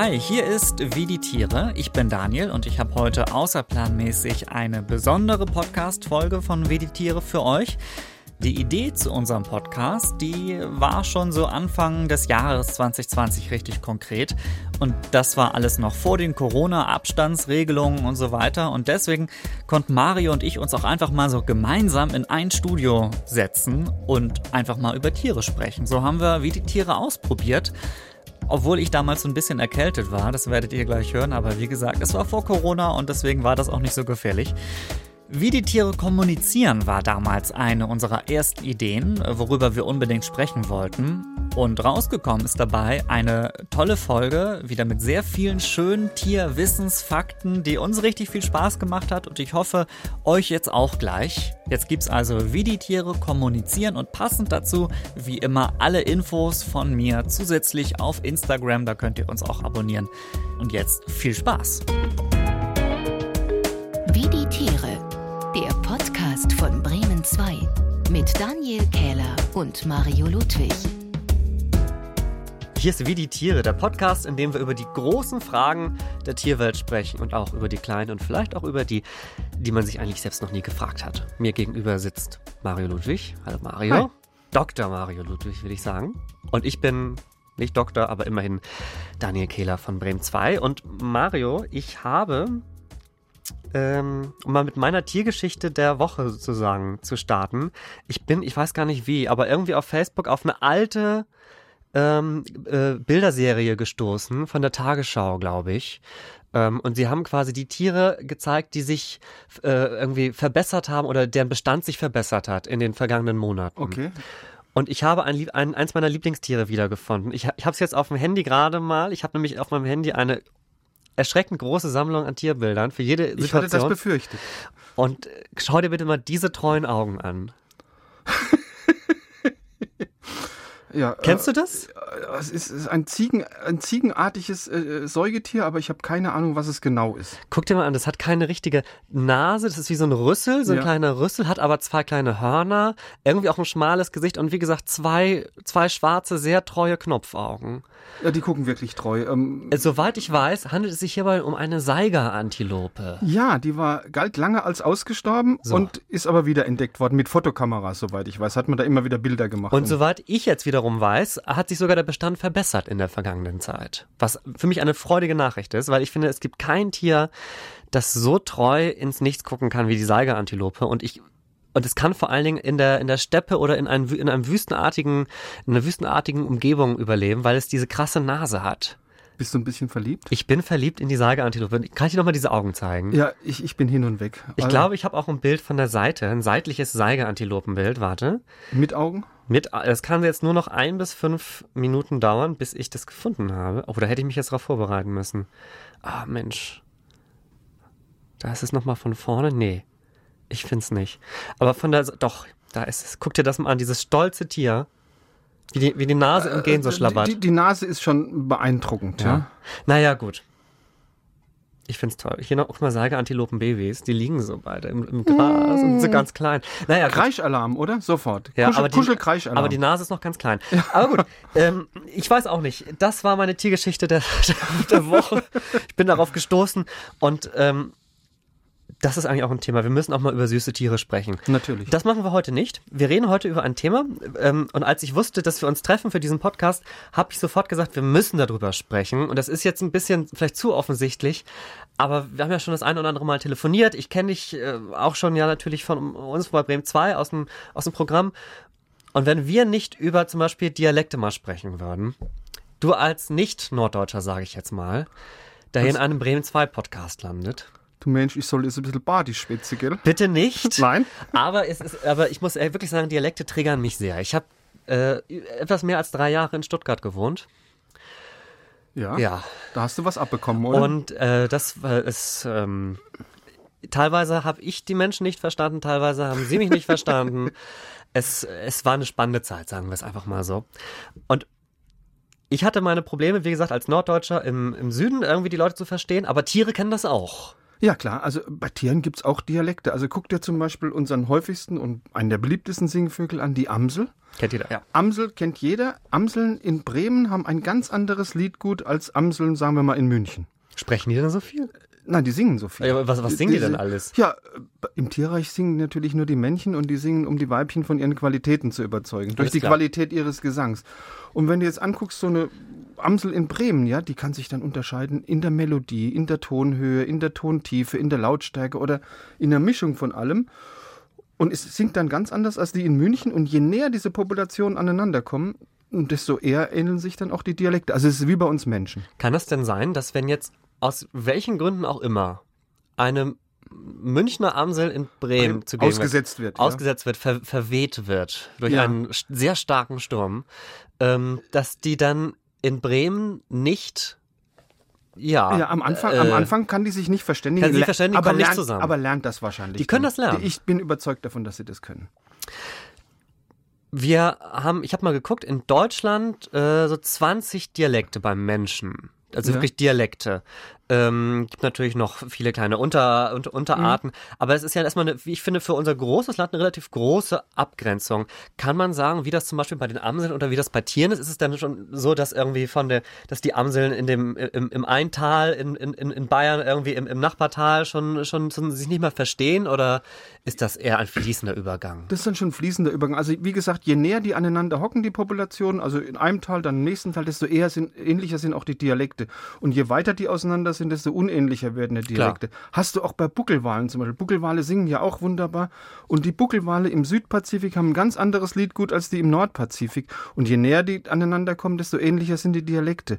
Hi, hier ist Wie die Tiere. Ich bin Daniel und ich habe heute außerplanmäßig eine besondere Podcast-Folge von Wie die Tiere für euch. Die Idee zu unserem Podcast, die war schon so Anfang des Jahres 2020 richtig konkret. Und das war alles noch vor den Corona-Abstandsregelungen und so weiter. Und deswegen konnten Mario und ich uns auch einfach mal so gemeinsam in ein Studio setzen und einfach mal über Tiere sprechen. So haben wir wie die Tiere ausprobiert. Obwohl ich damals so ein bisschen erkältet war, das werdet ihr gleich hören, aber wie gesagt, es war vor Corona und deswegen war das auch nicht so gefährlich. Wie die Tiere kommunizieren war damals eine unserer ersten Ideen, worüber wir unbedingt sprechen wollten. Und rausgekommen ist dabei eine tolle Folge, wieder mit sehr vielen schönen Tierwissensfakten, die uns richtig viel Spaß gemacht hat und ich hoffe, euch jetzt auch gleich. Jetzt gibt's also, wie die Tiere kommunizieren und passend dazu, wie immer, alle Infos von mir zusätzlich auf Instagram, da könnt ihr uns auch abonnieren. Und jetzt viel Spaß! Mit Daniel Kähler und Mario Ludwig. Hier ist Wie die Tiere, der Podcast, in dem wir über die großen Fragen der Tierwelt sprechen und auch über die kleinen und vielleicht auch über die, die man sich eigentlich selbst noch nie gefragt hat. Mir gegenüber sitzt Mario Ludwig. Hallo Mario. Hi. Dr. Mario Ludwig, will ich sagen. Und ich bin nicht Doktor, aber immerhin Daniel Kehler von Bremen 2. Und Mario, ich habe ähm, um mal mit meiner Tiergeschichte der Woche sozusagen zu starten. Ich bin, ich weiß gar nicht wie, aber irgendwie auf Facebook auf eine alte ähm, äh, Bilderserie gestoßen von der Tagesschau, glaube ich. Ähm, und sie haben quasi die Tiere gezeigt, die sich äh, irgendwie verbessert haben oder deren Bestand sich verbessert hat in den vergangenen Monaten. Okay. Und ich habe ein, ein, eins meiner Lieblingstiere wiedergefunden. Ich, ich habe es jetzt auf dem Handy gerade mal. Ich habe nämlich auf meinem Handy eine erschreckend große Sammlung an Tierbildern für jede Situation. Ich hatte das befürchtet. Und schau dir bitte mal diese treuen Augen an. Ja, Kennst du das? Äh, es ist ein, Ziegen, ein ziegenartiges äh, Säugetier, aber ich habe keine Ahnung, was es genau ist. Guck dir mal an, das hat keine richtige Nase, das ist wie so ein Rüssel, so ein ja. kleiner Rüssel, hat aber zwei kleine Hörner, irgendwie auch ein schmales Gesicht und wie gesagt zwei, zwei schwarze, sehr treue Knopfaugen. Ja, die gucken wirklich treu. Ähm, äh, Soweit ich weiß, handelt es sich hierbei um eine Saiga-Antilope. Ja, die war galt lange als ausgestorben so. und ist aber wieder entdeckt worden mit Fotokameras, soweit ich weiß. Hat man da immer wieder Bilder gemacht. Und soweit ich jetzt wiederum weiß, hat sich sogar der Bestand verbessert in der vergangenen Zeit. Was für mich eine freudige Nachricht ist, weil ich finde, es gibt kein Tier, das so treu ins Nichts gucken kann wie die Saiga-Antilope. Und ich und es kann vor allen Dingen in der, in der Steppe oder in, einem, in einem wüstenartigen, in einer wüstenartigen Umgebung überleben, weil es diese krasse Nase hat. Bist du ein bisschen verliebt? Ich bin verliebt in die Sage-Antilope. Kann ich dir nochmal diese Augen zeigen? Ja, ich, ich bin hin und weg. Ich also, glaube, ich habe auch ein Bild von der Seite, ein seitliches Sage-Antilopenbild. Warte. Mit Augen? Mit, es kann jetzt nur noch ein bis fünf Minuten dauern, bis ich das gefunden habe. Oh, da hätte ich mich jetzt darauf vorbereiten müssen. Ah, Mensch. Da ist es nochmal von vorne. Nee. Ich find's nicht. Aber von der, doch, da ist es. Guck dir das mal an, dieses stolze Tier. Wie die, wie die Nase im Gehen so äh, schlabbert. Die, die, Nase ist schon beeindruckend, ja. ja. Naja, gut. Ich find's toll. Hier noch, mal, sage Antilopen-Babys, die liegen so beide im, im Gras mm. und sind ganz klein. Naja, Kreischalarm, oder? Sofort. Ja, Kuschel, aber, die, Kuschel aber die Nase ist noch ganz klein. Ja. Aber gut, ähm, ich weiß auch nicht. Das war meine Tiergeschichte der, der, der Woche. Ich bin darauf gestoßen und ähm, das ist eigentlich auch ein Thema. Wir müssen auch mal über süße Tiere sprechen. Natürlich. Das machen wir heute nicht. Wir reden heute über ein Thema. Ähm, und als ich wusste, dass wir uns treffen für diesen Podcast, habe ich sofort gesagt, wir müssen darüber sprechen. Und das ist jetzt ein bisschen vielleicht zu offensichtlich. Aber wir haben ja schon das ein oder andere Mal telefoniert. Ich kenne dich äh, auch schon ja natürlich von uns bei Bremen 2 aus dem, aus dem Programm. Und wenn wir nicht über zum Beispiel Dialekte mal sprechen würden, du als Nicht-Norddeutscher, sage ich jetzt mal, der hier in einem Bremen 2 Podcast landet, Du Mensch, ich soll jetzt ein bisschen badisch schwätzen, gell? Bitte nicht. Nein. Aber, es ist, aber ich muss wirklich sagen, Dialekte triggern mich sehr. Ich habe äh, etwas mehr als drei Jahre in Stuttgart gewohnt. Ja. Ja. Da hast du was abbekommen, oder? Und äh, das ist. Ähm, teilweise habe ich die Menschen nicht verstanden, teilweise haben sie mich nicht verstanden. Es, es war eine spannende Zeit, sagen wir es einfach mal so. Und ich hatte meine Probleme, wie gesagt, als Norddeutscher im, im Süden irgendwie die Leute zu verstehen, aber Tiere kennen das auch. Ja, klar. Also bei Tieren gibt's auch Dialekte. Also guck dir zum Beispiel unseren häufigsten und einen der beliebtesten Singvögel an, die Amsel. Kennt jeder, ja. Amsel kennt jeder. Amseln in Bremen haben ein ganz anderes Liedgut als Amseln, sagen wir mal, in München. Sprechen die denn so viel? Nein, die singen so viel. Ja, was, was singen die, die denn alles? Ja, im Tierreich singen natürlich nur die Männchen und die singen, um die Weibchen von ihren Qualitäten zu überzeugen. durch die klar. Qualität ihres Gesangs. Und wenn du jetzt anguckst, so eine Amsel in Bremen, ja, die kann sich dann unterscheiden in der Melodie, in der Tonhöhe, in der Tontiefe, in der Lautstärke oder in der Mischung von allem. Und es singt dann ganz anders als die in München. Und je näher diese Populationen aneinander kommen, desto eher ähneln sich dann auch die Dialekte. Also es ist wie bei uns Menschen. Kann es denn sein, dass wenn jetzt aus welchen Gründen auch immer eine Münchner Amsel in Bremen zu ausgesetzt wird, wird ausgesetzt wird, ver verweht wird durch ja. einen sehr starken Sturm, ähm, dass die dann in Bremen nicht ja, ja am, Anfang, äh, am Anfang kann die sich nicht verständigen, kann sie verständigen aber, lernt, nicht zusammen. aber lernt das wahrscheinlich. Die können dann. das lernen. Ich bin überzeugt davon, dass sie das können. Wir haben, ich habe mal geguckt, in Deutschland äh, so 20 Dialekte beim Menschen. Also ja. wirklich Dialekte. Ähm, gibt natürlich noch viele kleine Unter, Unter Unterarten, mhm. aber es ist ja erstmal, eine, wie ich finde, für unser großes Land eine relativ große Abgrenzung. Kann man sagen, wie das zum Beispiel bei den Amseln oder wie das bei Tieren ist? Ist es dann schon so, dass irgendwie von der, dass die Amseln in dem, im, im Eintal in, in, in Bayern irgendwie im, im Nachbartal schon, schon, schon sich nicht mehr verstehen oder ist das eher ein fließender Übergang? Das ist dann schon ein fließender Übergang. Also wie gesagt, je näher die aneinander hocken, die Populationen, also in einem Tal, dann im nächsten Tal, desto eher sind, ähnlicher sind auch die Dialekte. Und je weiter die auseinander sind, desto unähnlicher werden die Dialekte. Klar. Hast du auch bei Buckelwalen zum Beispiel. Buckelwale singen ja auch wunderbar. Und die Buckelwale im Südpazifik haben ein ganz anderes Liedgut als die im Nordpazifik. Und je näher die aneinander kommen, desto ähnlicher sind die Dialekte.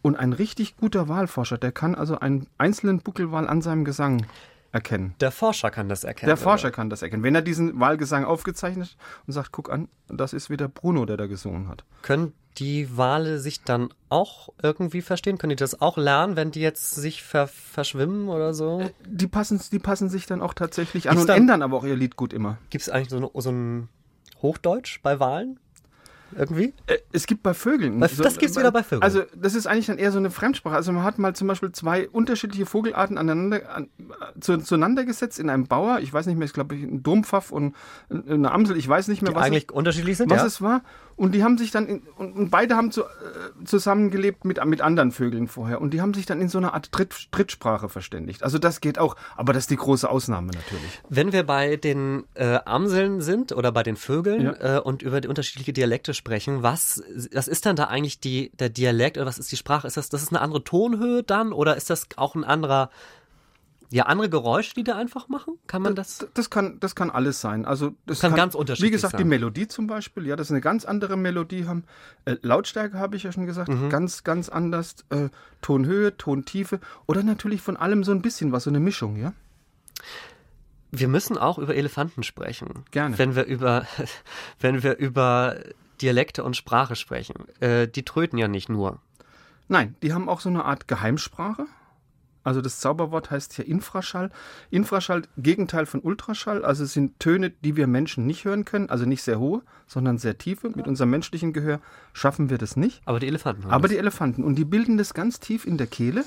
Und ein richtig guter Wahlforscher, der kann also einen einzelnen Buckelwal an seinem Gesang erkennen. Der Forscher kann das erkennen. Der Forscher oder? kann das erkennen. Wenn er diesen Wahlgesang aufgezeichnet und sagt, guck an, das ist wieder Bruno, der da gesungen hat. Können die Wale sich dann auch irgendwie verstehen? Können die das auch lernen, wenn die jetzt sich ver verschwimmen oder so? Äh, die passen, die passen sich dann auch tatsächlich an Gibt's und dann, ändern aber auch ihr Lied gut immer. Gibt es eigentlich so, so ein Hochdeutsch bei Walen? Irgendwie? Äh, es gibt bei Vögeln. das so, gibt es wieder bei Vögeln. Also das ist eigentlich dann eher so eine Fremdsprache. Also man hat mal zum Beispiel zwei unterschiedliche Vogelarten aneinander, an, zu, zueinander gesetzt in einem Bauer. Ich weiß nicht mehr, ich glaube ein Dompfaff und eine Amsel. Ich weiß nicht mehr, Die was eigentlich es, unterschiedlich sind. Was ja. es war. Und die haben sich dann, in, und, beide haben zu, äh, zusammengelebt mit, mit anderen Vögeln vorher. Und die haben sich dann in so einer Art Dritt, Drittsprache verständigt. Also das geht auch, aber das ist die große Ausnahme natürlich. Wenn wir bei den äh, Amseln sind oder bei den Vögeln ja. äh, und über die unterschiedliche Dialekte sprechen, was, was ist dann da eigentlich die, der Dialekt oder was ist die Sprache? Ist das, das ist eine andere Tonhöhe dann oder ist das auch ein anderer ja, andere Geräusche, die da einfach machen? Kann man das? Das, das kann, das kann alles sein. Also das kann, kann ganz unterschiedlich Wie gesagt, sein. die Melodie zum Beispiel, ja, das ist eine ganz andere Melodie haben. Äh, Lautstärke habe ich ja schon gesagt, mhm. ganz, ganz anders. Äh, Tonhöhe, Tontiefe oder natürlich von allem so ein bisschen was, so eine Mischung, ja. Wir müssen auch über Elefanten sprechen. Gerne. Wenn wir über, wenn wir über Dialekte und Sprache sprechen. Äh, die tröten ja nicht nur. Nein, die haben auch so eine Art Geheimsprache. Also das Zauberwort heißt hier Infraschall. Infraschall, Gegenteil von Ultraschall. Also es sind Töne, die wir Menschen nicht hören können. Also nicht sehr hohe, sondern sehr tiefe. Mit unserem menschlichen Gehör schaffen wir das nicht. Aber die Elefanten. Aber die Elefanten. Und die bilden das ganz tief in der Kehle.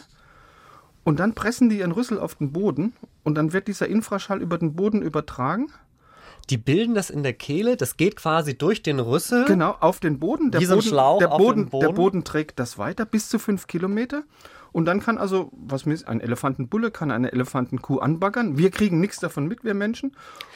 Und dann pressen die ihren Rüssel auf den Boden. Und dann wird dieser Infraschall über den Boden übertragen. Die bilden das in der Kehle, das geht quasi durch den Rüssel. Genau, auf den Boden. Der, Boden, Schlauch der, Boden, Boden. der Boden trägt das weiter bis zu fünf Kilometer. Und dann kann also, was mir ein Elefantenbulle kann eine Elefantenkuh anbaggern. Wir kriegen nichts davon mit, wir Menschen.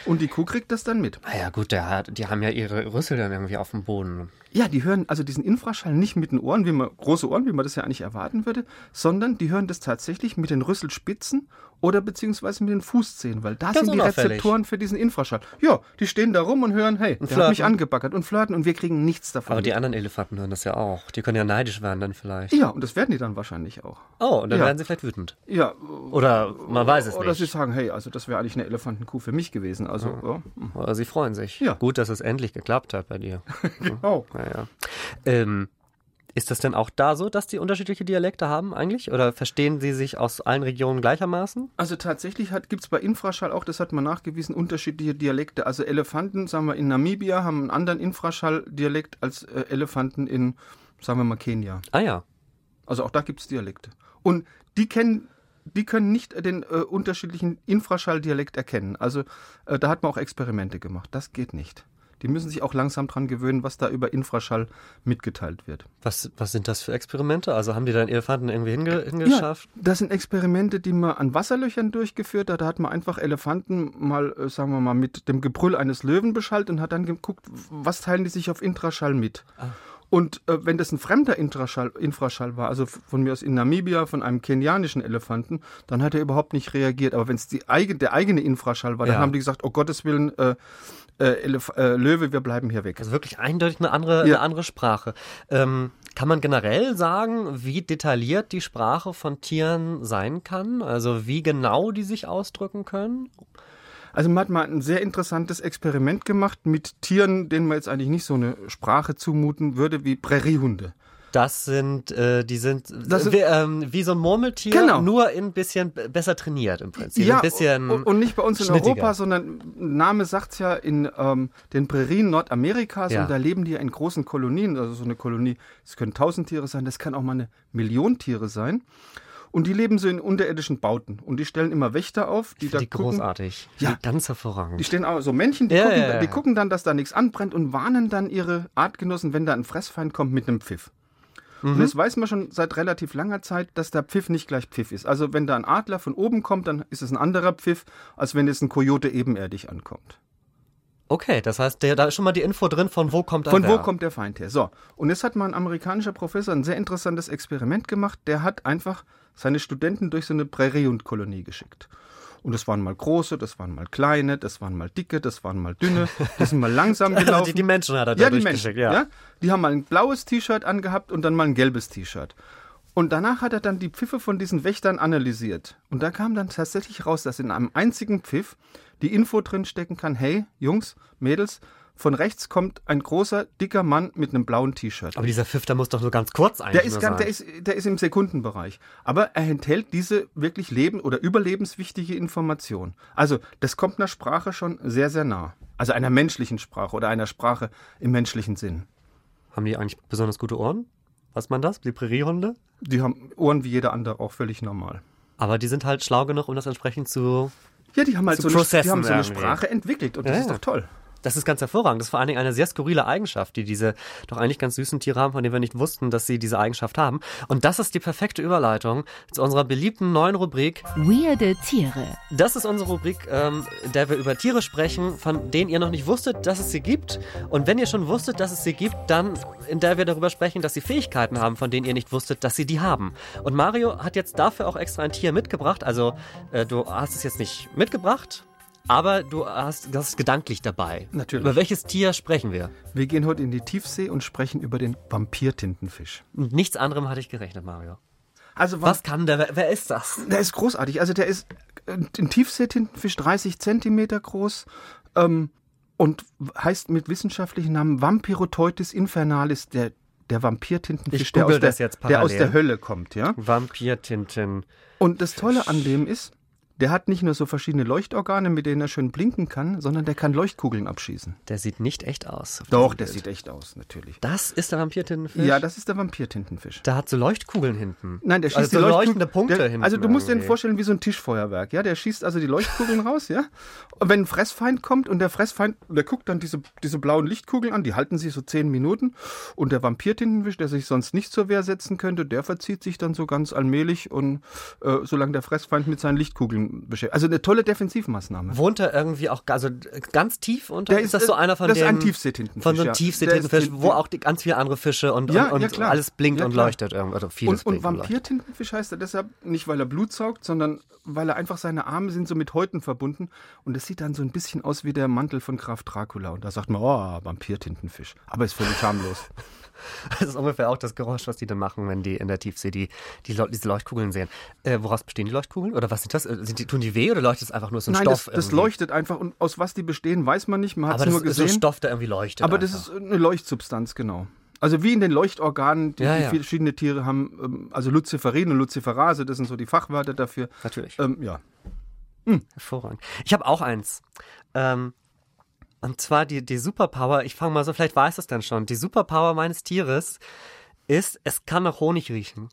Und die Kuh kriegt das dann mit. Ah ja, gut, der hat, die haben ja ihre Rüssel dann irgendwie auf dem Boden. Ja, die hören also diesen Infraschall nicht mit den Ohren, wie man, große Ohren, wie man das ja eigentlich erwarten würde, sondern die hören das tatsächlich mit den Rüsselspitzen oder beziehungsweise mit den Fußzehen, weil da Ganz sind die Rezeptoren für diesen Infraschall. Ja, die stehen da rum und hören, hey, und der flirten. hat mich angebackert und flirten und wir kriegen nichts davon. Aber die anderen Elefanten hören das ja auch. Die können ja neidisch werden dann vielleicht. Ja, und das werden die dann wahrscheinlich auch. Oh, und dann ja. werden sie vielleicht wütend. Ja. Oder man weiß es oder nicht. Oder sie sagen, hey, also das wäre eigentlich eine Elefantenkuh für mich gewesen. Also, ja. Ja. Oder sie freuen sich. Ja. Gut, dass es endlich geklappt hat bei dir. genau. Naja. Ähm, ist das denn auch da so, dass die unterschiedliche Dialekte haben eigentlich? Oder verstehen sie sich aus allen Regionen gleichermaßen? Also tatsächlich gibt es bei Infraschall auch, das hat man nachgewiesen, unterschiedliche Dialekte. Also Elefanten, sagen wir in Namibia, haben einen anderen Infraschall-Dialekt als äh, Elefanten in, sagen wir mal, Kenia. Ah ja. Also auch da gibt es Dialekte. Und die kennen die können nicht den äh, unterschiedlichen Infraschalldialekt erkennen. Also äh, da hat man auch Experimente gemacht. Das geht nicht. Die müssen sich auch langsam dran gewöhnen, was da über Infraschall mitgeteilt wird. Was, was sind das für Experimente? Also haben die dann Elefanten irgendwie hinge hingeschafft? Ja, das sind Experimente, die man an Wasserlöchern durchgeführt hat. Da hat man einfach Elefanten mal, äh, sagen wir mal, mit dem Gebrüll eines Löwen beschallt und hat dann geguckt, was teilen die sich auf Intraschall mit. Ah. Und äh, wenn das ein fremder Infraschall, Infraschall war, also von mir aus in Namibia von einem kenianischen Elefanten, dann hat er überhaupt nicht reagiert. Aber wenn es eigen, der eigene Infraschall war, ja. dann haben die gesagt, oh Gottes Willen, äh, äh, äh, Löwe, wir bleiben hier weg. Also wirklich eindeutig eine andere, ja. eine andere Sprache. Ähm, kann man generell sagen, wie detailliert die Sprache von Tieren sein kann? Also wie genau die sich ausdrücken können? Also man hat mal ein sehr interessantes Experiment gemacht mit Tieren, denen man jetzt eigentlich nicht so eine Sprache zumuten würde, wie Präriehunde. Das sind, äh, die sind, sind wie, ähm, wie, so ein Murmeltier, genau. nur ein bisschen besser trainiert im Prinzip. Ja, und, und nicht bei uns in Europa, sondern Name sagt's ja in ähm, den Prärien Nordamerikas ja. und da leben die ja in großen Kolonien. Also so eine Kolonie, es können tausend Tiere sein, das kann auch mal eine Million Tiere sein. Und die leben so in unterirdischen Bauten. Und die stellen immer Wächter auf, die ich da die gucken. großartig. Ja. ganz hervorragend. Die stehen auch so Männchen, die, ja, gucken, ja, die gucken dann, dass da nichts anbrennt und warnen dann ihre Artgenossen, wenn da ein Fressfeind kommt, mit einem Pfiff. Mhm. Und das weiß man schon seit relativ langer Zeit, dass der Pfiff nicht gleich Pfiff ist. Also wenn da ein Adler von oben kommt, dann ist es ein anderer Pfiff, als wenn es ein Kojote ebenerdig ankommt. Okay, das heißt, der, da ist schon mal die Info drin, von wo kommt der Von wo kommt der Feind her? So, und jetzt hat mal ein amerikanischer Professor ein sehr interessantes Experiment gemacht. Der hat einfach seine Studenten durch so eine Präriehundkolonie geschickt. Und das waren mal große, das waren mal kleine, das waren mal dicke, das waren mal dünne, die sind mal langsam gelaufen. Also die, die Menschen hat er ja, die Menschen, ja. ja. Die haben mal ein blaues T-Shirt angehabt und dann mal ein gelbes T-Shirt. Und danach hat er dann die Pfiffe von diesen Wächtern analysiert. Und da kam dann tatsächlich raus, dass in einem einzigen Pfiff die Info drin stecken kann, hey, Jungs, Mädels, von rechts kommt ein großer, dicker Mann mit einem blauen T-Shirt. Aber dieser Pfiff, der muss doch nur ganz kurz eigentlich der ist, sein. Der ist, der ist im Sekundenbereich. Aber er enthält diese wirklich leben- oder überlebenswichtige Information. Also, das kommt einer Sprache schon sehr, sehr nah. Also einer menschlichen Sprache oder einer Sprache im menschlichen Sinn. Haben die eigentlich besonders gute Ohren? Was man das? Die Präriehunde? Die haben Ohren wie jeder andere, auch völlig normal. Aber die sind halt schlau genug, um das entsprechend zu. Ja, die haben halt so eine, die haben so eine Sprache entwickelt und das ja, ist doch toll. Das ist ganz hervorragend. Das ist vor allen Dingen eine sehr skurrile Eigenschaft, die diese doch eigentlich ganz süßen Tiere haben, von denen wir nicht wussten, dass sie diese Eigenschaft haben. Und das ist die perfekte Überleitung zu unserer beliebten neuen Rubrik Weirde Tiere. Das ist unsere Rubrik, ähm, in der wir über Tiere sprechen, von denen ihr noch nicht wusstet, dass es sie gibt. Und wenn ihr schon wusstet, dass es sie gibt, dann in der wir darüber sprechen, dass sie Fähigkeiten haben, von denen ihr nicht wusstet, dass sie die haben. Und Mario hat jetzt dafür auch extra ein Tier mitgebracht. Also äh, du hast es jetzt nicht mitgebracht, aber du hast das gedanklich dabei. Natürlich. Über welches Tier sprechen wir? Wir gehen heute in die Tiefsee und sprechen über den Vampirtintenfisch. Und nichts anderem hatte ich gerechnet, Mario. Also was kann der? Wer, ist das? Der ist großartig. Also der ist ein Tiefseetintenfisch, 30 Zentimeter groß ähm, und heißt mit wissenschaftlichen Namen Vampiroteutes infernalis, der der Vampirtintenfisch, der aus der, der aus der Hölle kommt, ja? Vampirtinten. Und das Tolle an dem ist, der hat nicht nur so verschiedene Leuchtorgane, mit denen er schön blinken kann, sondern der kann Leuchtkugeln abschießen. Der sieht nicht echt aus. Doch, der Bild. sieht echt aus, natürlich. Das ist der Vampirtintenfisch? Ja, das ist der Vampirtintenfisch. Der hat so Leuchtkugeln hinten. Nein, der schießt also die so leuchtende Punkte der, hinten. Also du musst dir vorstellen wie so ein Tischfeuerwerk, ja? Der schießt also die Leuchtkugeln raus, ja? Und wenn ein Fressfeind kommt und der Fressfeind, der guckt dann diese, diese blauen Lichtkugeln an, die halten sich so zehn Minuten und der Vampirtintenfisch, der sich sonst nicht zur Wehr setzen könnte, der verzieht sich dann so ganz allmählich und äh, solange der Fressfeind mit seinen Lichtkugeln beschäftigt. Also eine tolle Defensivmaßnahme. Wohnt er irgendwie auch also ganz tief unter? Der ist, ist das so einer von das? Das ist ein Tiefseetintenfisch. Von so einem ja. Tiefseetintenfisch, wo auch die, ganz viele andere Fische und, ja, und, und ja, alles blinkt und leuchtet. Also vieles und und Vampirtintenfisch heißt er deshalb nicht, weil er Blut saugt, sondern weil er einfach seine Arme sind so mit Häuten verbunden und es sieht dann so ein bisschen aus wie der Mantel von Graf Dracula. Und da sagt man, oh, Vampirtintenfisch. Aber ist völlig harmlos. Das ist ungefähr auch das Geräusch, was die dann machen, wenn die in der Tiefsee die, die diese Leuchtkugeln sehen. Äh, woraus bestehen die Leuchtkugeln? Oder was sind das? Äh, sind die, tun die weh oder leuchtet es einfach nur so ein Nein, Stoff? Das, das leuchtet einfach und aus was die bestehen, weiß man nicht. Man hat es nur gesehen. Aber das ist so Stoff, der irgendwie leuchtet. Aber einfach. das ist eine Leuchtsubstanz, genau. Also wie in den Leuchtorganen, die, ja, ja. verschiedene Tiere haben, ähm, also Luciferin und Luciferase, das sind so die Fachwörter dafür. Natürlich. Ähm, ja. Hm. Hervorragend. Ich habe auch eins. Ähm, und zwar die, die Superpower, ich fange mal so, vielleicht weiß es dann schon, die Superpower meines Tieres ist, es kann nach Honig riechen.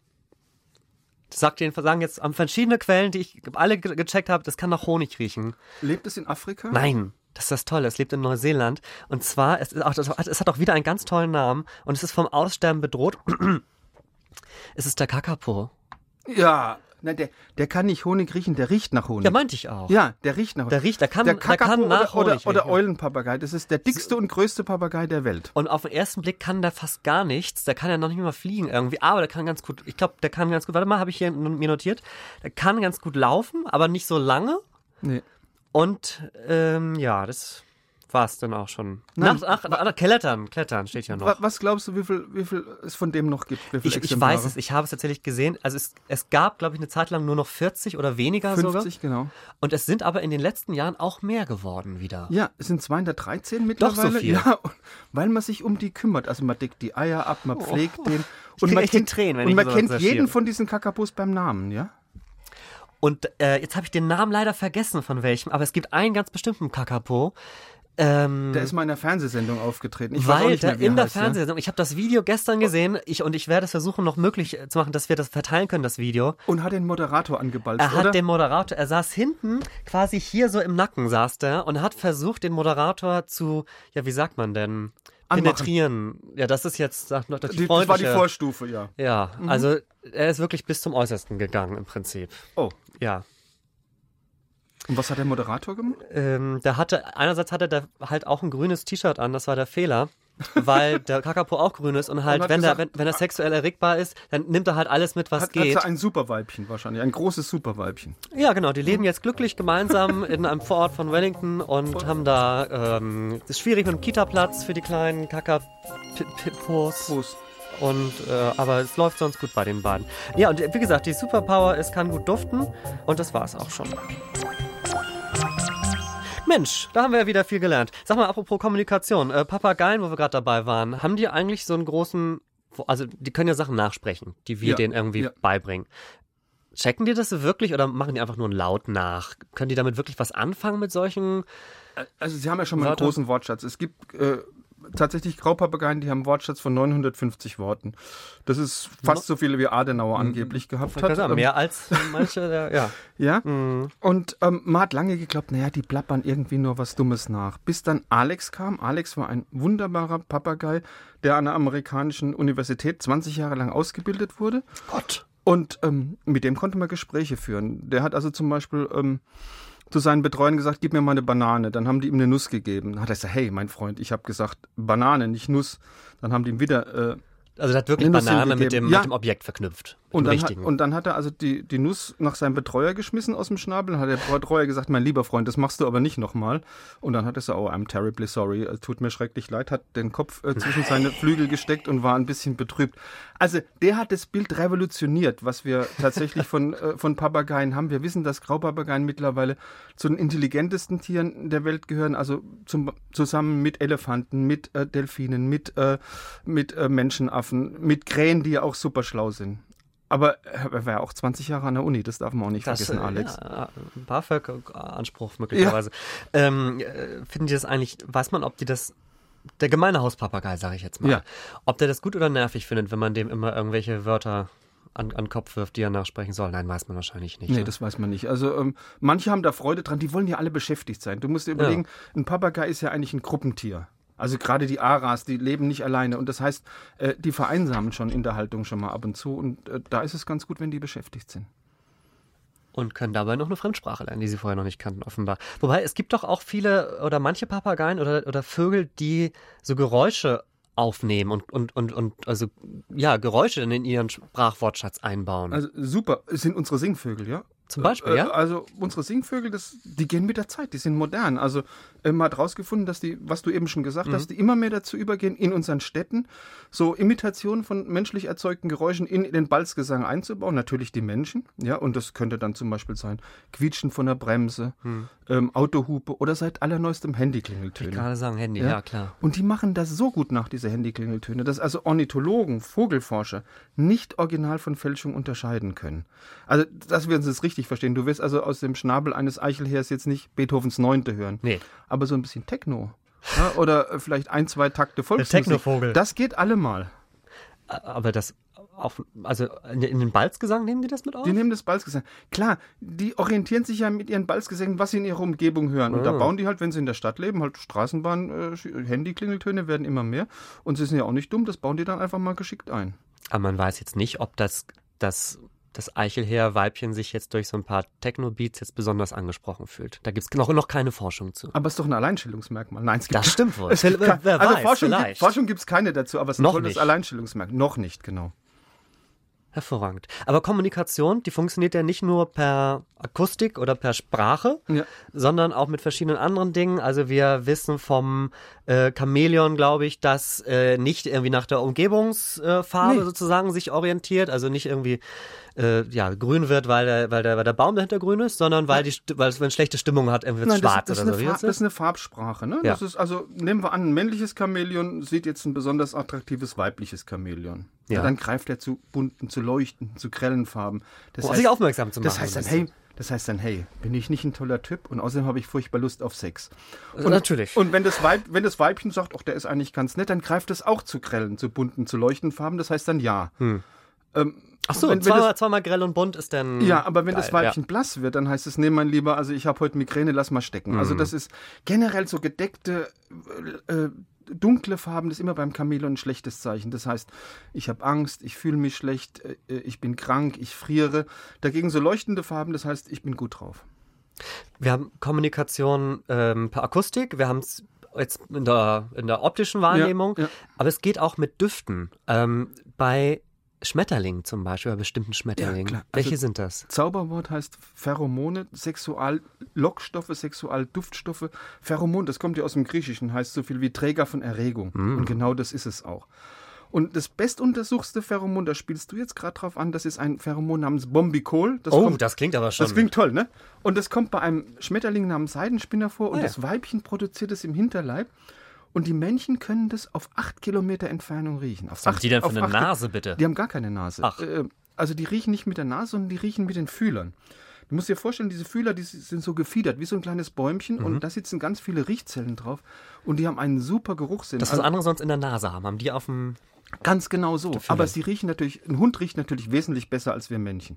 Das sagt den sagen jetzt an verschiedene Quellen, die ich alle gecheckt habe, das kann nach Honig riechen. Lebt es in Afrika? Nein. Das ist das Tolle, es lebt in Neuseeland. Und zwar, es, ist auch, es hat auch wieder einen ganz tollen Namen und es ist vom Aussterben bedroht. es ist der Kakapo. Ja, na, der, der kann nicht Honig riechen, der riecht nach Honig. Ja, meinte ich auch. Ja, der riecht nach Honig. Der riecht, der kann, der der Kakapo kann nach oder, oder, Honig oder riechen. Eulenpapagei. Das ist der dickste und größte Papagei der Welt. Und auf den ersten Blick kann der fast gar nichts. Der kann ja noch nicht mal fliegen irgendwie. Aber der kann ganz gut, ich glaube, der kann ganz gut, warte mal, habe ich hier mir notiert. Der kann ganz gut laufen, aber nicht so lange. Nee. Und ähm, ja, das war's dann auch schon. Nein. Nach, ach, ach, klettern, klettern steht ja noch. Wa- Was glaubst du, wie viel, wie viel es von dem noch gibt? Ich, ich weiß es, ich habe es tatsächlich gesehen. Also es, es gab, glaube ich, eine Zeit lang nur noch 40 oder weniger sogar. 50, genau. Und es sind aber in den letzten Jahren auch mehr geworden wieder. Ja, es sind 213 mittlerweile. viel. Ja, weil man sich um die kümmert. Also man deckt die Eier ab, man pflegt den. Ich Und man kennt, Tränen, und ich man kennt jeden von diesen Kakapus beim Namen, ja? Und äh, jetzt habe ich den Namen leider vergessen von welchem, aber es gibt einen ganz bestimmten Kakapo. Ähm, Der ist mal in einer Fernsehsendung aufgetreten. Ich weiß weil nicht der mehr, wie in der heißt, ja? Fernsehsendung, ich habe das Video gestern gesehen ich, und ich werde es versuchen noch möglich zu machen, dass wir das verteilen können, das Video. Und hat den Moderator angeballt, Er hat oder? den Moderator, er saß hinten, quasi hier so im Nacken saß der und hat versucht, den Moderator zu, ja, wie sagt man denn? Anmachen. Penetrieren. Ja, das ist jetzt sagt noch das die, das war die Vorstufe, ja. Ja, also er ist wirklich bis zum Äußersten gegangen im Prinzip. Oh. Ja. Und was hat der Moderator gemacht? Ähm, der hatte, einerseits hatte der halt auch ein grünes T-Shirt an, das war der Fehler. Weil der Kakapo auch grün ist und halt, hat wenn, der, gesagt, wenn, wenn er sexuell erregbar ist, dann nimmt er halt alles mit, was Hat, geht. hat er ein Superweibchen wahrscheinlich, ein großes Superweibchen. Ja, genau. Die leben jetzt glücklich gemeinsam in einem Vorort von Wellington und haben da, ähm, es ist schwierig mit dem Kita-Platz für die kleinen Kakapos. Und, äh, aber es läuft sonst gut bei den beiden. Ja, und wie gesagt, die Superpower, es kann gut duften und das war's auch schon. Mensch, da haben wir ja wieder viel gelernt. Sag mal, apropos Kommunikation, äh, Papageien, wo wir gerade dabei waren, haben die eigentlich so einen großen, also die können ja Sachen nachsprechen, die wir Ja, denen irgendwie ja. beibringen. Checken die das wirklich oder machen die einfach nur einen Laut nach? Können die damit wirklich was anfangen mit solchen? Also Sie haben ja schon mal einen Warte. großen Wortschatz. Es gibt äh, tatsächlich Graupapageien, die haben einen Wortschatz von 950 Worten. Das ist fast so viele wie Adenauer angeblich gehabt Ich hat. sagen, Ähm, mehr als manche, der, ja. Ja. Und ähm, man hat lange geglaubt, naja, die plappern irgendwie nur was Dummes nach. Bis dann Alex kam. Alex war ein wunderbarer Papagei, der an einer amerikanischen Universität 20 Jahre lang ausgebildet wurde. Gott. Und ähm, mit dem konnte man Gespräche führen. Der hat also zum Beispiel ähm, zu seinen Betreuern gesagt, gib mir mal eine Banane. Dann haben die ihm eine Nuss gegeben. Dann hat er gesagt, hey, mein Freund, ich habe gesagt Banane, nicht Nuss. Dann haben die ihm wieder äh, Also der hat wirklich Banane mit dem, Ja. mit dem Objekt verknüpft. Und dann, hat, und dann hat er also die, die Nuss nach seinem Betreuer geschmissen aus dem Schnabel. Dann hat der Betreuer gesagt, mein lieber Freund, das machst du aber nicht nochmal. Und dann hat er gesagt, oh, I'm terribly sorry, tut mir schrecklich leid, hat den Kopf äh, zwischen seine Flügel gesteckt und war ein bisschen betrübt. Also der hat das Bild revolutioniert, was wir tatsächlich von, äh, von Papageien haben. Wir wissen, dass Graupapageien mittlerweile zu den intelligentesten Tieren der Welt gehören, also zum, zusammen mit Elefanten, mit äh, Delfinen, mit, äh, mit äh, Menschenaffen, mit Krähen, die ja auch super schlau sind. Aber er war ja auch 20 Jahre an der Uni, das darf man auch nicht Das, vergessen, äh, Alex. Ja, ein BAföG-Anspruch möglicherweise. Ähm, äh, finden die das eigentlich, weiß man, ob die das, der gemeine Hauspapagei, sage ich jetzt mal, Ja. ob der das gut oder nervig findet, wenn man dem immer irgendwelche Wörter an, an den Kopf wirft, die er nachsprechen soll? Nein, weiß man wahrscheinlich nicht. Nee, ne? das weiß man nicht. Also ähm, manche haben da Freude dran, die wollen ja alle beschäftigt sein. Du musst dir überlegen, ein Papagei ist ja eigentlich ein Gruppentier. Also gerade die Aras, die leben nicht alleine. Und das heißt, äh, die vereinsamen schon in der Haltung schon mal ab und zu. Und äh, da ist es ganz gut, wenn die beschäftigt sind. Und können dabei noch eine Fremdsprache lernen, die sie vorher noch nicht kannten, offenbar. Wobei, es gibt doch auch viele oder manche Papageien oder, oder Vögel, die so Geräusche aufnehmen und, und, und, und also ja, Geräusche in ihren Sprachwortschatz einbauen. Also super, es sind unsere Singvögel, ja? Zum Beispiel, Äh, ja? Also unsere Singvögel, das, die gehen mit der Zeit, die sind modern. Also äh, man hat rausgefunden, dass die, was du eben schon gesagt Mhm. hast, die immer mehr dazu übergehen, in unseren Städten so Imitationen von menschlich erzeugten Geräuschen in den Balzgesang einzubauen. Natürlich die Menschen, ja, und das könnte dann zum Beispiel sein Quietschen von der Bremse, ähm, Autohupe oder seit allerneuestem Ich Handyklingeltöne. gerade sagen, Handy, ja, klar. Und die machen das so gut nach, diese Handyklingeltöne, dass also Ornithologen, Vogelforscher nicht original von Fälschung unterscheiden können. Also, dass wir uns das richtig verstehen. Du wirst also aus dem Schnabel eines Eichelheers jetzt nicht Beethovens Neunte hören. Nee. Aber so ein bisschen Techno. Ja, oder vielleicht ein, zwei Takte Volksmusik. Technovogel. Das geht allemal. Aber das auf, also in, den Balzgesang nehmen die das mit auf? Die nehmen das Balzgesang. Klar, die orientieren sich ja mit ihren Balzgesängen, was sie in ihrer Umgebung hören. Und da Ah. bauen die halt, wenn sie in der Stadt leben, halt Straßenbahn, äh, Handy-Klingeltöne werden immer mehr. Und sie sind ja auch nicht dumm, das bauen die dann einfach mal geschickt ein. Aber man weiß jetzt nicht, ob das, das, das Eichelheer-Weibchen sich jetzt durch so ein paar Techno-Beats jetzt besonders angesprochen fühlt. Da gibt's noch, noch keine Forschung zu. Aber es ist doch ein Alleinstellungsmerkmal. Nein, es gibt Das stimmt wohl. Es gibt Wer- wer also weiß, Forschung, gibt, vielleicht. Forschung gibt es keine dazu, aber es ist ein Noch tolles nicht. Alleinstellungsmerkmal. Noch nicht, genau. Hervorragend. Aber Kommunikation, die funktioniert ja nicht nur per Akustik oder per Sprache, Ja. sondern auch mit verschiedenen anderen Dingen. Also wir wissen vom äh, Chamäleon, glaube ich, dass äh, nicht irgendwie nach der Umgebungsfarbe äh, Nee. sozusagen sich orientiert, also nicht irgendwie äh, ja grün wird, weil der, weil der, weil der Baum dahinter grün ist, sondern weil die, weil es wenn schlechte Stimmung hat, irgendwie wird Nein, schwarz das, das, oder ist so. eine Farb, das das? ist eine Farbsprache. Ne? Ja. Das ist, also nehmen wir an, ein männliches Chamäleon sieht jetzt ein besonders attraktives weibliches Chamäleon. Ja. Ja. dann greift er zu bunten, zu leuchten, zu grellen Farben. Das Um sich aufmerksam zu Das machen, heißt dann, hey, das heißt dann, hey, bin ich nicht ein toller Typ? Und außerdem habe ich furchtbar Lust auf Sex. Also natürlich. Und wenn das, Weib, wenn das Weibchen sagt, ach, der ist eigentlich ganz nett, dann greift es auch zu grellen, zu bunten, zu leuchten Farben. Das heißt dann ja. Ähm, Ach so, wenn- zweimal, das- zweimal grell und bunt ist dann. ja, aber wenn das geil, Weibchen blass wird, dann heißt es, nee, mein Lieber, also ich habe heute Migräne, lass mal stecken. Also Mhm. das ist generell so gedeckte, äh, dunkle Farben, das ist immer beim Chamäleon ein schlechtes Zeichen. Das heißt, ich habe Angst, ich fühle mich schlecht, äh, ich bin krank, ich friere. Dagegen so leuchtende Farben, das heißt, ich bin gut drauf. Wir haben Kommunikation ähm, per Akustik, wir haben es jetzt in der, in der optischen Wahrnehmung, ja. aber es geht auch mit Düften. Ähm, bei Schmetterlingen zum Beispiel, bei bestimmten Schmetterlingen. klar. Welche Also- sind das? Zauberwort heißt Pheromone, Sexuallockstoffe, Sexualduftstoffe. Pheromon, das kommt ja aus dem Griechischen, heißt so viel wie Träger von Erregung. Mm. Und genau das ist es auch. Und das bestuntersuchste Pheromon, da spielst du jetzt gerade drauf an, das ist ein Pheromon namens Bombicol. Das oh, kommt, das klingt aber schon. das klingt toll, ne? Und das kommt bei einem Schmetterling namens Seidenspinner vor und Ah, ja. das Weibchen produziert es im Hinterleib. Und die Männchen können das auf acht Kilometer Entfernung riechen. Auf Was haben acht- die denn für eine acht- Nase, bitte? die haben gar keine Nase. Ach. Äh, also die riechen nicht mit der Nase, sondern die riechen mit den Fühlern. Du musst dir vorstellen, diese Fühler, die sind so gefiedert, wie so ein kleines Bäumchen Mhm. und da sitzen ganz viele Riechzellen drauf und die haben einen super Geruchssinn. Das, was Also andere sonst in der Nase haben, haben die auf dem. ganz genau so. Aber sie riechen natürlich, ein Hund riecht natürlich wesentlich besser als wir Männchen.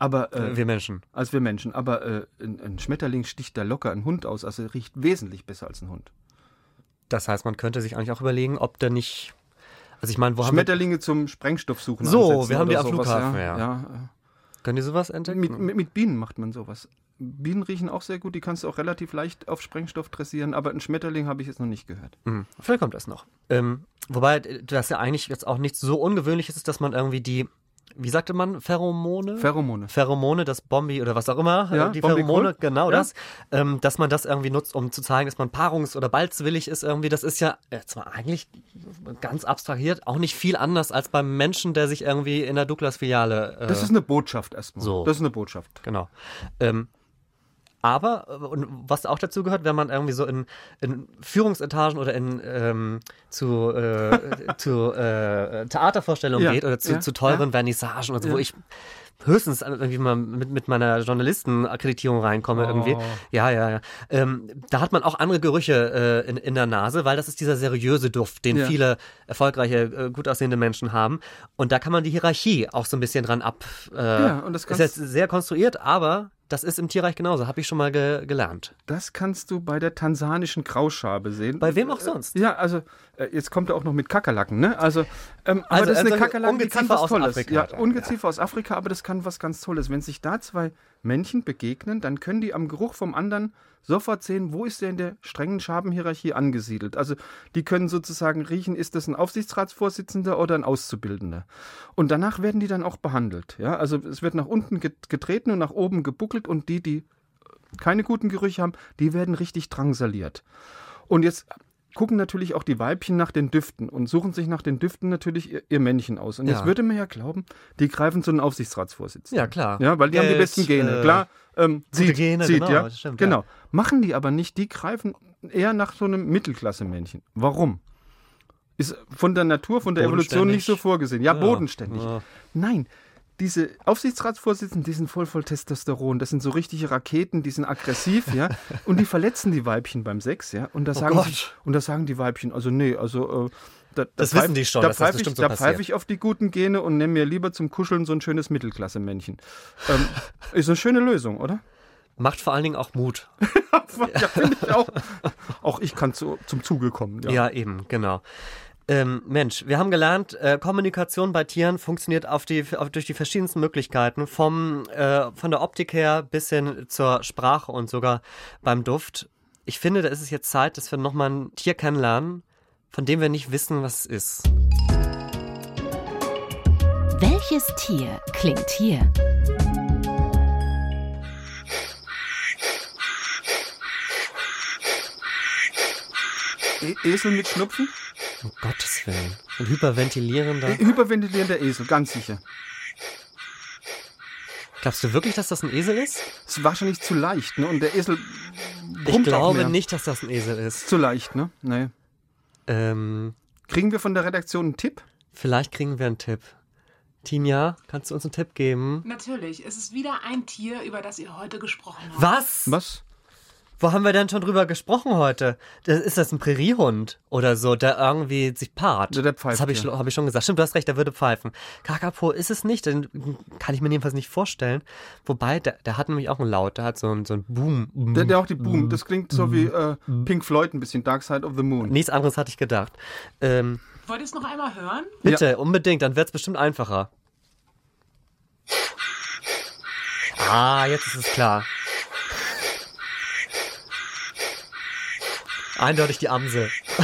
Aber äh, Mhm. wir Menschen. als wir Menschen. Aber äh, ein, ein Schmetterling sticht da locker einen Hund aus, also er riecht wesentlich besser als ein Hund. Das heißt, man könnte sich eigentlich auch überlegen, ob der nicht. Also ich meine, wo haben wir, Schmetterlinge zum Sprengstoff suchen. So, wir haben die am sowas, Flughafen, ja. ja. ja. können die sowas äh, entdecken? Mit, mit, mit Bienen macht man sowas. Bienen riechen auch sehr gut, die kannst du auch relativ leicht auf Sprengstoff dressieren, aber ein Schmetterling habe ich jetzt noch nicht gehört. Mhm. Vielleicht kommt das noch. Ähm, wobei äh, das ja eigentlich jetzt auch nichts so Ungewöhnliches ist, dass man irgendwie die, wie sagte man, Pheromone? Pheromone. Pheromone, das Bombi oder was auch immer, Ja, äh, die Bombicol. Pheromone, genau Ja. das, ähm, dass man das irgendwie nutzt, um zu zeigen, dass man paarungs- oder balzwillig ist irgendwie, das ist ja äh, zwar eigentlich ganz abstrahiert, auch nicht viel anders als beim Menschen, der sich irgendwie in der Douglas-Filiale äh, Das ist eine Botschaft erstmal. so. Das ist eine Botschaft. Genau. Ähm, aber, äh, und was auch dazu gehört, wenn man irgendwie so in, in Führungsetagen oder in ähm, zu, äh, zu äh, Theatervorstellungen Ja, geht oder zu, ja, zu teuren Vernissagen und so, wo Ja. ich höchstens irgendwie mal mit, mit meiner Journalistenakkreditierung reinkomme Oh. irgendwie. Ja, ja, ja. Ähm, da hat man auch andere Gerüche äh, in, in der Nase, weil das ist dieser seriöse Duft, den Ja. viele erfolgreiche, äh, gut aussehende Menschen haben. Und da kann man die Hierarchie auch so ein bisschen dran ab. Äh, Ja, und das ist jetzt sehr konstruiert, aber das ist im Tierreich genauso, habe ich schon mal ge gelernt. Das kannst du bei der tansanischen Grauschabe sehen. Bei wem auch sonst. Ja, also äh, jetzt kommt er auch noch mit Kakerlaken, ne? Also, ähm, aber Also, das ist eine also Kakerlake, die kann was aus Tolles. Afrika ja, dann, Ungeziefer aus Afrika, aber das kann was ganz Tolles. Wenn sich da zwei Männchen begegnen, dann können die am Geruch vom anderen sofort sehen, wo ist der in der strengen Schabenhierarchie angesiedelt. Also die können sozusagen riechen, ist das ein Aufsichtsratsvorsitzender oder ein Auszubildender. Und danach werden die dann auch behandelt. Ja, also es wird nach unten get- getreten und nach oben gebuckelt und die, die keine guten Gerüche haben, die werden richtig drangsaliert. Und jetzt gucken natürlich auch die Weibchen nach den Düften und suchen sich nach den Düften natürlich ihr, ihr Männchen aus. Und Ja. jetzt würde man ja glauben, die greifen zu einem Aufsichtsratsvorsitzenden. Ja, klar. Ja, weil die haben die Geld, besten Gene. äh, klar, ähm, zieht, Gene, zieht, genau, ja. stimmt, ja. genau. Machen die aber nicht, die greifen eher nach so einem Mittelklasse-Männchen. Warum? Ist von der Natur, von der Evolution nicht so vorgesehen. Ja, Ja, bodenständig. ja. Nein, diese Aufsichtsratsvorsitzenden, die sind voll voll Testosteron. Das sind so richtige Raketen, die sind aggressiv, ja. Und die verletzen die Weibchen beim Sex, ja. Und da sagen, sie, Gott. und da sagen die Weibchen, also nee, also äh, da, da Das pfeif- wissen die schon, Da pfeife ich, so da pfeife ich auf die guten Gene und nehme mir lieber zum Kuscheln so ein schönes Mittelklasse-Männchen. ähm, ist eine schöne Lösung, oder? Macht vor allen Dingen auch Mut. ja, finde ich auch. Auch ich kann zu, zum Zuge kommen. Ja. Ja, eben, genau. Ähm, Mensch, wir haben gelernt, äh, Kommunikation bei Tieren funktioniert auf die, auf, durch die verschiedensten Möglichkeiten, vom, äh, von der Optik her bis hin zur Sprache und sogar beim Duft. Ich finde, da ist es jetzt Zeit, dass wir nochmal ein Tier kennenlernen, von dem wir nicht wissen, was es ist. Welches Tier klingt hier? E Esel mit Schnupfen? Um Gottes Willen. Ein hyperventilierender. Hyperventilierender Esel, ganz sicher. Glaubst du wirklich, dass das ein Esel ist? Ist wahrscheinlich zu leicht, ne? Und der Esel Ich glaube mehr. nicht, dass das ein Esel ist. Zu leicht, ne? Nee. Ähm, Kriegen wir von der Redaktion einen Tipp? vielleicht kriegen wir einen Tipp. Tinja, kannst du uns einen Tipp geben? Natürlich, es ist wieder ein Tier, über das ihr heute gesprochen habt. Was? Was? Wo haben wir denn schon drüber gesprochen heute? Das, ist das ein Präriehund oder so, der irgendwie sich paart? Der- der pfeift, das habe ich, ja. schon- hab ich schon gesagt. Stimmt, du hast recht, der würde pfeifen. Kakapo ist es nicht, den kann ich mir jedenfalls nicht vorstellen. Wobei, der, der hat nämlich auch einen Laut, der hat so einen so einen Boom. Der, der auch die Boom. Das klingt so wie äh, Pink Floyd ein bisschen, Dark Side of the Moon. Nichts anderes hatte ich gedacht. Ähm, Wollt ihr es noch einmal hören? bitte, unbedingt, dann wird's bestimmt einfacher. Ah, jetzt ist es klar. Eindeutig die Amsel.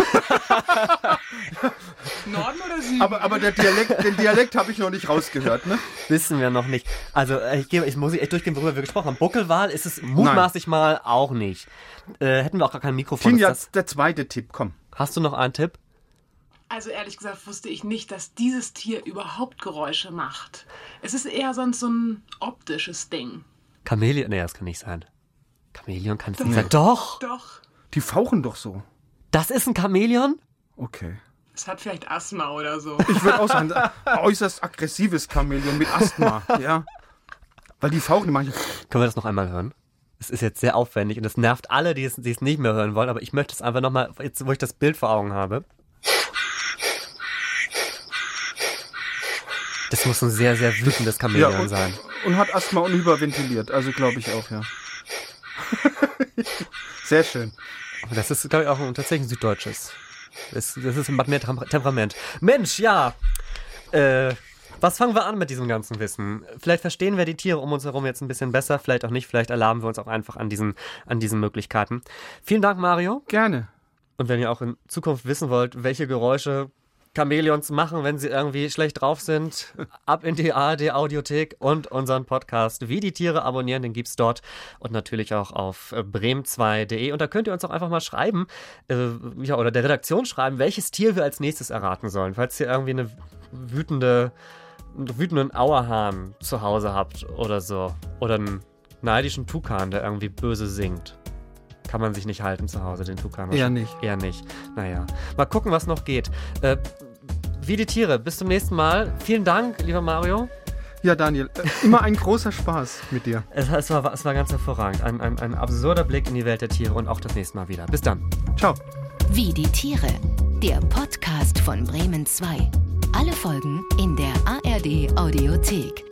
Norden oder Süden? Aber, aber der Dialekt, den Dialekt habe ich noch nicht rausgehört, ne? Wissen wir noch nicht. Also, äh, ich, gebe, ich muss echt durchgehen, worüber wir gesprochen haben. Buckelwal ist es mutmaßlich mal auch nicht. Äh, hätten wir auch gar kein Mikrofon. Tinja, das, der zweite Tipp, komm. hast du noch einen Tipp? Also ehrlich gesagt wusste ich nicht, dass dieses Tier überhaupt Geräusche macht. Es ist eher sonst so ein optisches Ding. Chamäleon? Nee, das kann nicht sein. Chamäleon kann es nicht sein. Doch! Doch, Die fauchen doch so. Das ist ein Chamäleon? Okay. es hat vielleicht Asthma oder so. Ich würde auch sagen, ein äußerst aggressives Chamäleon mit Asthma, ja. Weil die fauchen, die manche. Können wir das noch einmal hören? Es ist jetzt sehr aufwendig und es nervt alle, die es, die es nicht mehr hören wollen, aber ich möchte es einfach nochmal, jetzt wo ich das Bild vor Augen habe. Das muss ein sehr, sehr wütendes Ja, Chamäleon und, sein. und hat Asthma und hyperventiliert. Also glaube ich auch, ja. Sehr schön. Das ist, glaube ich, auch ein, tatsächlich ein süddeutsches. Das, das ist ein Magnet- Temperament. Mensch, ja. Äh, was fangen wir an mit diesem ganzen Wissen? Vielleicht verstehen wir die Tiere um uns herum jetzt ein bisschen besser, vielleicht auch nicht, vielleicht erlaben wir uns auch einfach an diesen, an diesen Möglichkeiten. Vielen Dank, Mario. Gerne. Und wenn ihr auch in Zukunft wissen wollt, welche Geräusche Chamäleons machen, wenn sie irgendwie schlecht drauf sind, ab in die ARD Audiothek und unseren Podcast Wie die Tiere abonnieren, den gibt's dort. Und natürlich auch auf äh, bremen2.de und da könnt ihr uns auch einfach mal schreiben, äh, ja, oder der Redaktion schreiben, welches Tier wir als nächstes erraten sollen, falls ihr irgendwie eine wütende, einen wütenden Auerhahn zu Hause habt oder so. Oder einen neidischen Tukan, der irgendwie böse singt. Kann man sich nicht halten zu Hause, den Tukan. Eher nicht. Eher nicht. Naja. Mal gucken, was noch geht. Äh, wie die Tiere. Bis zum nächsten Mal. Vielen Dank, lieber Mario. Ja, Daniel, äh, immer ein großer Spaß mit dir. Es, es, war, es war ganz hervorragend. Ein, ein, ein absurder Blick in die Welt der Tiere und auch das nächste Mal wieder. Bis dann. Ciao. Wie die Tiere. Der Podcast von Bremen 2. Alle Folgen in der ARD Audiothek.